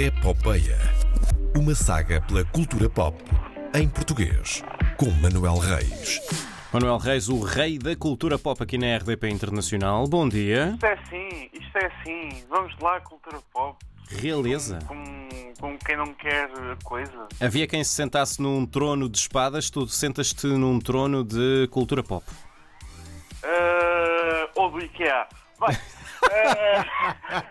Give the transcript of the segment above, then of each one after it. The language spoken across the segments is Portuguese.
Epopeia. Uma saga pela cultura pop em português, com Manuel Reis. Manuel Reis, o rei da cultura pop aqui na RDP Internacional. Bom dia. Isto é assim, isto é assim. Vamos lá, cultura pop. Realeza. Como, como quem não quer coisa. Havia quem se sentasse num trono de espadas, tu sentas-te num trono de cultura pop. Uh, ou do IKEA. Bem, uh,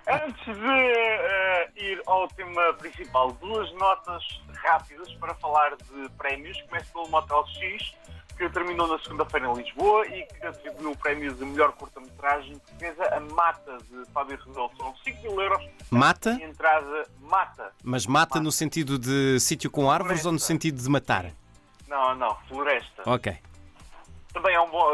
antes de uh, ir ao tema principal, duas notas rápidas para falar de prémios. Começo pelo Motel X, que terminou na segunda-feira em Lisboa e que atribuiu o prémio de melhor curta-metragem portuguesa a Mata, de Fábio Rebelo. São 5 mil euros. Mata? E entrada Mata. Mas mata no sentido de sítio com árvores ou no Floresta. sentido de matar? Não, não, Floresta. Ok. Também é um bom.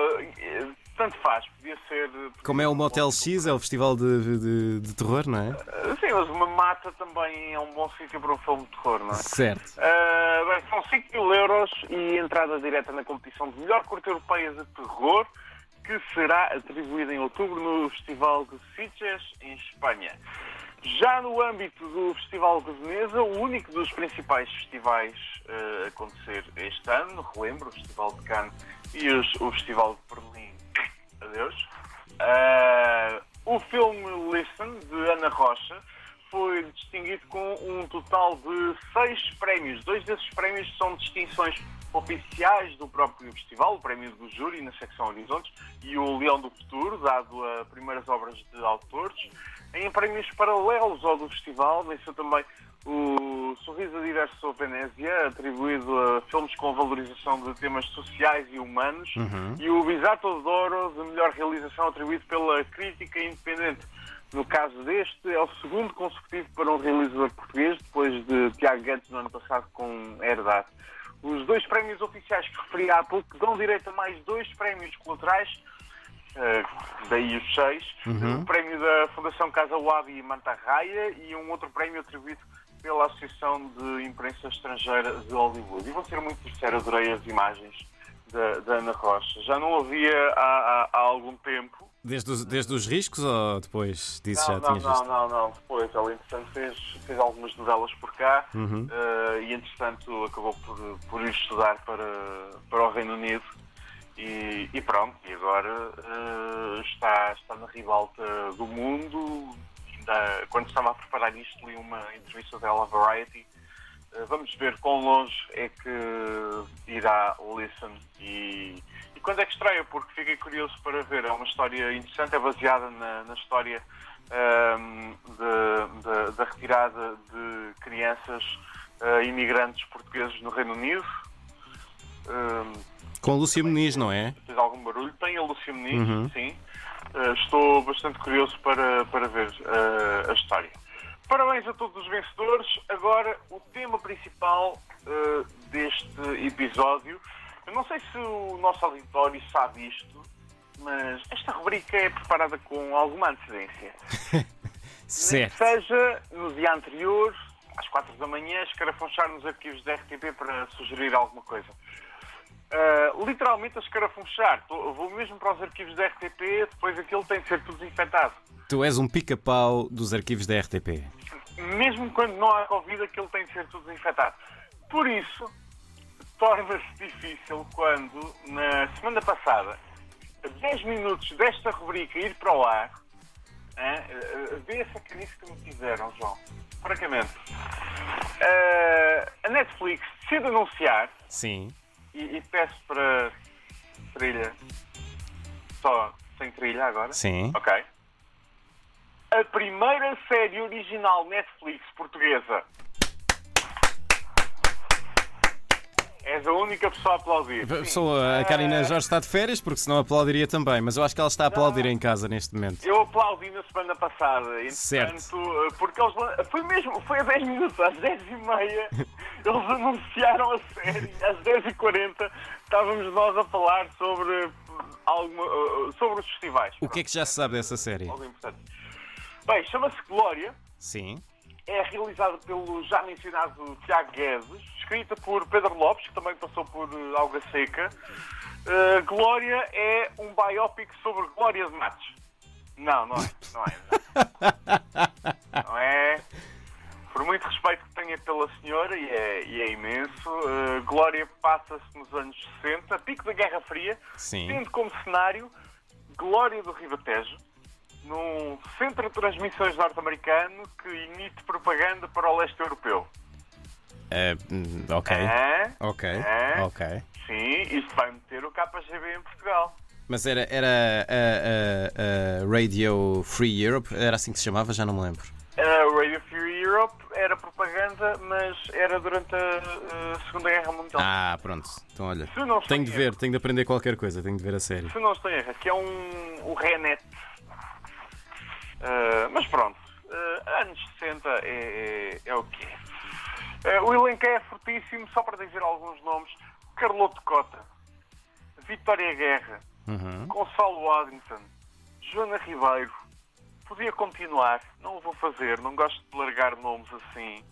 Eh, tanto faz, podia ser. Como é o Motel X, é o festival de, de- de terror, não é? Eh, Sim, mas uma mata também é um bom sítio para um filme de terror, não é? Certo. Ah, bem, são 5 mil euros e entrada direta na competição de melhor curta europeia de terror, que será atribuída em outubro no Festival de Sitges, em Espanha. Já no âmbito do Festival de Veneza, o único dos principais festivais a acontecer este ano, relembro, o Festival de Cannes e os- o Festival de Berlim. Adeus. Ah, o filme Listen, de Ana Rocha, foi distinguido com um total de seis prémios. Dois desses prémios são distinções oficiais do próprio festival, o prémio do júri na secção Horizontes e o Leão do Futuro, dado a primeiras obras de autores. Em prémios paralelos ao do festival, venceu também o Sorriso Diverso Venésia, atribuído a filmes com valorização de temas sociais e humanos, e o Bisato d'Oro de melhor realização atribuído pela crítica independente. No caso deste, é o segundo consecutivo para um realizador português, depois de Tiago Guedes no ano passado com Herdade. Os dois prémios oficiais que referi há pouco dão direito a mais dois prémios colaterais, eh, daí os seis, o prémio da Fundação Casa Wabi e Manta Raia e um outro prémio atribuído pela Associação de Imprensa Estrangeira de Hollywood. E vou ser muito sincero, adorei as imagens da, da Ana Rocha. Já não havia há, há- há algum tempo. Desde os, desde os riscos ou depois disso Não, já não, tinhas não, visto? não, não, depois. Ela, entretanto, fez, fez algumas novelas por cá Uhum. eh, e, entretanto, acabou por, por ir estudar para, para o Reino Unido. E, e pronto, e agora eh, está, está na ribalta do mundo. Ainda, quando estava a preparar isto, li uma entrevista dela à Variety. Eh, vamos ver quão longe é que irá Listen e, e quando é que estreia, porque fiquei curioso para ver. É uma história interessante, é baseada na, na história ahm, de- de- da retirada de crianças ah, imigrantes portugueses no Reino Unido. Ahm, Com Lúcia Muniz, não é? fez algum barulho. Tem a Lúcia Muniz, Uhum. sim. Uh, estou bastante curioso para, para ver uh, a história. Parabéns a todos os vencedores. Agora, o tema principal uh, deste episódio. Eu não sei se o nosso auditório sabe isto, mas esta rubrica é preparada com alguma antecedência. Certo. seja no dia anterior, às quatro da manhã, escarafunchar nos arquivos da RTP para sugerir alguma coisa. Uh, literalmente a escarafunchar. Vou mesmo para os arquivos da RTP, depois aquilo tem de ser tudo desinfetado. Tu és um pica-pau dos arquivos da RTP. Mesmo quando não há Covid, aquilo tem de ser tudo desinfetado. Por isso, torna-se difícil quando, na semana passada, a 10 minutos desta rubrica ir para o ar, hã, eh, vê essa canice que me fizeram, João. Francamente. A Netflix decide anunciar Sim. E, e peço para trilha só sem trilha agora. Sim. Ok. A primeira série original Netflix portuguesa. És a única pessoa a aplaudir. Sim. Sou a Karina Eh, Jorge está de férias, porque senão aplaudiria também, mas eu acho que ela está a aplaudir em casa neste momento. Eu aplaudi na semana passada. Certo. Entretanto, eh, porque eles. Foi mesmo, foi a 10 minutos, às 10 e meia, eles anunciaram a série. Às 10 e 40 estávamos nós a falar sobre, alguma, eh, sobre os festivais. O que é que já se sabe dessa série? Algo importante. Bem, chama-se Glória. Sim. É realizada pelo já mencionado Tiago Guedes, escrita por Pedro Lopes, que também passou por eh, Alga Seca. Eh, Glória é um biopic sobre Glória de Matos. Não, não é. Não é. Não, não é. Por muito ganha pela senhora e é, e é imenso. Uh, Glória passa-se nos anos 60, pico da Guerra Fria, Sim. tendo como cenário Glória do Ribatejo, num centro de transmissões norte-americano que emite propaganda para o leste europeu. Eh, hum, ok. Hã? Ok. É? Ok. Sim, isto vai meter o KGB em Portugal. Mas era, era a, a- a Radio Free Europe? Era assim que se chamava? Já não me lembro. A Radio Free Europe era propaganda, mas era durante a, a Segunda Guerra Mundial. Ah, pronto. Então olha. Tenho de ver, tenho de aprender qualquer coisa, tenho de ver a série. Se não estou em erro, que é um, o Renet. Uh, mas pronto, uh, anos 60 é, é, é o que é. Uh, o elenco é fortíssimo, só para dizer alguns nomes: Carloto Cota, Vitória Guerra, Uhum. Gonçalo Waddington, Joana Ribeiro. Podia continuar, não o vou fazer, não gosto de largar nomes assim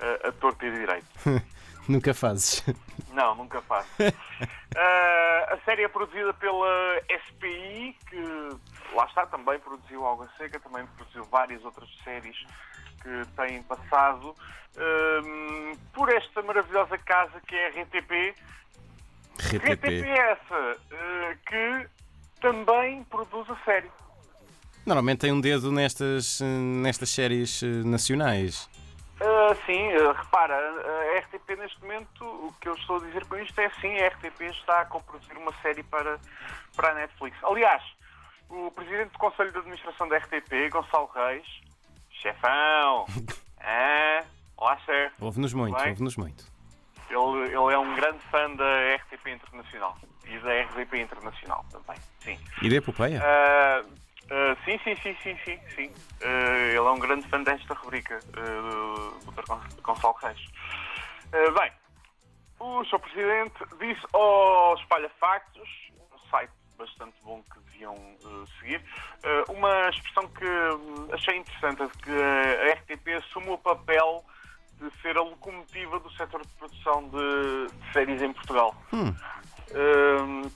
uh, a torto e direito. Nunca fazes. Não, nunca faço. Ah, a série é produzida pela SPI, que lá está, também produziu Alga Seca, também produziu várias outras séries que têm passado ahm, por esta maravilhosa casa que é a RTP. RTP RTP. é essa ah, que também produz a série. Normalmente tem um dedo nestas, nestas séries eh, nacionais. Ah, sim, ah, repara, a RTP neste momento, o que eu estou a dizer com isto é sim, a RTP está a comproduzir uma série para, para a Netflix. Aliás, o presidente do Conselho de Administração da RTP, Gonçalo Reis, chefão, ah, lá chefe, Ouve-nos muito, ouve-nos muito. ele, ele é um grande fã da RTP Internacional e da RTP Internacional também, sim. E da epopeia? Ah, ah, sim, sim, sim, sim, sim, sim. Ah, ele é um grande fã desta rubrica ah, do Dr. Gon- Gonçalo Reis. Bem, o Sr. Presidente disse ao Espalha Factos, um site bastante bom que deviam seguir, uma expressão que achei interessante, que a RTP assume o papel de ser a locomotiva do setor de produção de, de séries em Portugal. Hum. Hum,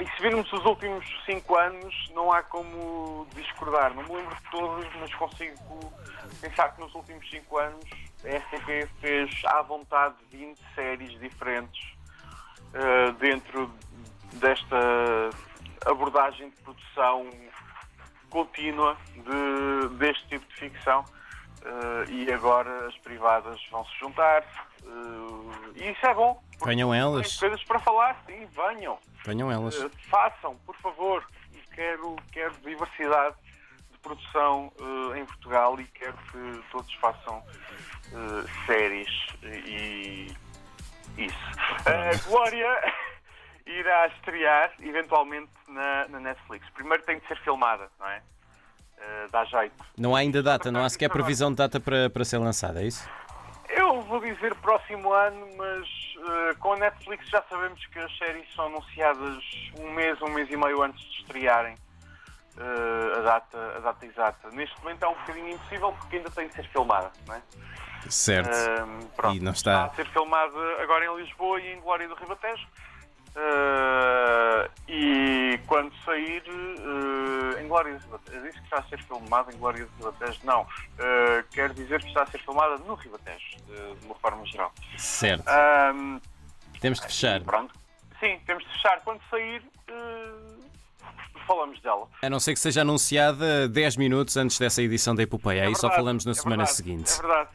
e se virmos os últimos cinco anos, não há como discordar. Não me lembro de todos, mas consigo pensar que nos últimos cinco anos a RTP fez à vontade 20 séries diferentes uh, dentro desta abordagem de produção contínua de- deste tipo de ficção. Uh, e agora as privadas vão se juntar. uh, e isso é bom. Venham tem elas, coisas para falar, sim, venham. venham elas. Uh, façam, por favor. E quero, quero diversidade de produção em Portugal e quero que todos façam séries e isso. Glória irá estrear eventualmente na, na Netflix. Primeiro tem de ser filmada, não é? Uh, dá jeito. Não há ainda data, não há sequer previsão de data para, para ser lançada, é isso? Eu vou dizer próximo ano, mas eh, com a Netflix já sabemos que as séries são anunciadas um mês, um mês e meio antes de estrearem eh, a, data, a data exata. Neste momento é um bocadinho impossível porque ainda tem de ser filmada, não é? Certo. Ahm, pronto. E não está- a ser filmada agora em Lisboa e em Glória do Ribatejo. Ah, e quando sair ah, em Glória do Ribatejo, disse que está a ser filmada em Glória do Ribatejo? Não. Ah, quer dizer que está a ser filmada no Ribatejo, de, uma forma geral. Certo. Temos de fechar. pronto. Sim, temos de fechar. Quando sair, falamos dela. A não ser que seja anunciada 10 minutos antes dessa edição da epopeia. Aí só verdade, falamos na é semana verdade, seguinte. É verdade.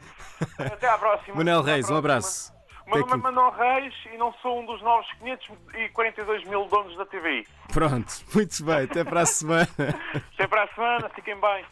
Até à próxima. Manuel à Reis, um próxima. abraço. Meu nome é. Manuel Reis e não sou um dos novos 542 mil donos da TVI. Pronto, muito bem. Até para a semana. Até para a semana, fiquem bem.